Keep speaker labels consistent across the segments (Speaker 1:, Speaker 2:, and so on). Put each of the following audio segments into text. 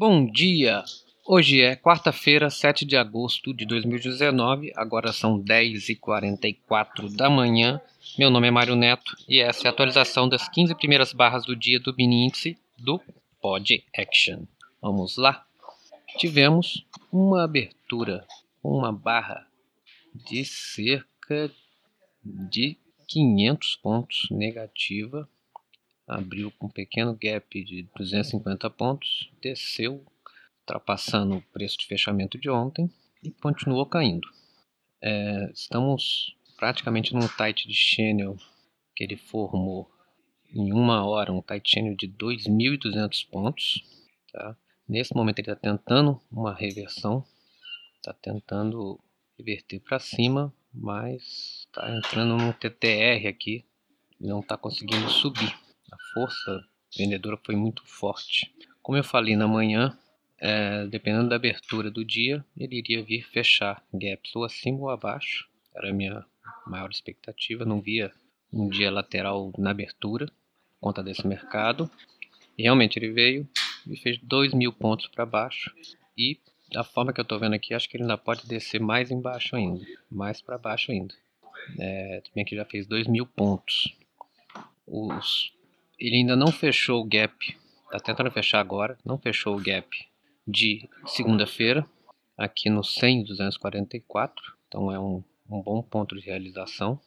Speaker 1: Bom dia! Hoje é quarta-feira, 7 de agosto de 2019, agora são 10h44 da manhã. Meu nome é Mário Neto e essa é a atualização das 15 primeiras barras do dia do mini índice do Pod Action. Vamos lá? Tivemos uma abertura, uma barra de cerca de 500 pontos negativa abriu com um pequeno gap de 250 pontos, desceu, ultrapassando o preço de fechamento de ontem e continuou caindo. É, estamos praticamente num tight de channel que ele formou em uma hora, um tight channel de 2.200 pontos. Tá? Nesse momento ele está tentando uma reversão, está tentando reverter para cima, mas está entrando no TTR aqui, não está conseguindo subir a força vendedora foi muito forte. Como eu falei na manhã, é, dependendo da abertura do dia, ele iria vir fechar gaps ou acima ou abaixo. Era a minha maior expectativa. Não via um dia lateral na abertura, por conta desse mercado. E realmente ele veio e fez 2 mil pontos para baixo. E da forma que eu estou vendo aqui, acho que ele ainda pode descer mais embaixo ainda, mais para baixo ainda. É, também aqui já fez 2 mil pontos. Os ele ainda não fechou o gap, está tentando fechar agora, não fechou o gap de segunda-feira, aqui no 100,244, então é um, um bom ponto de realização,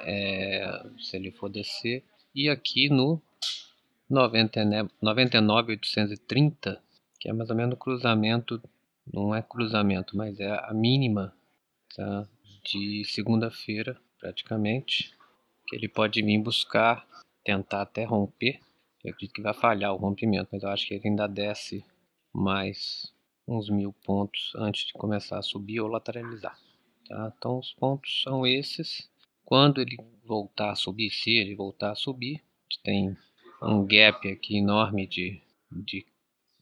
Speaker 1: é, se ele for descer, e aqui no 99,830, que é mais ou menos o cruzamento, não é cruzamento, mas é a mínima tá, de segunda-feira, praticamente, que ele pode vir buscar tentar até romper. Eu acredito que vai falhar o rompimento, mas eu acho que ele ainda desce mais uns mil pontos antes de começar a subir ou lateralizar. Tá? Então os pontos são esses. Quando ele voltar a subir, se ele voltar a subir, tem um gap aqui enorme de, de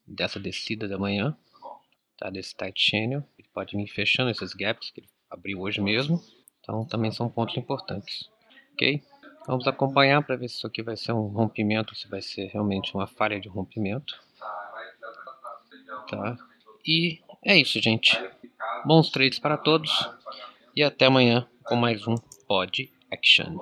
Speaker 1: dessa descida da manhã, tá? desse tight channel. Ele pode vir fechando esses gaps que ele abriu hoje mesmo. Então também são pontos importantes. Ok? Vamos acompanhar para ver se isso aqui vai ser um rompimento, se vai ser realmente uma falha de rompimento. Tá? E é isso, gente. Bons trades para todos e até amanhã com mais um Pod Action.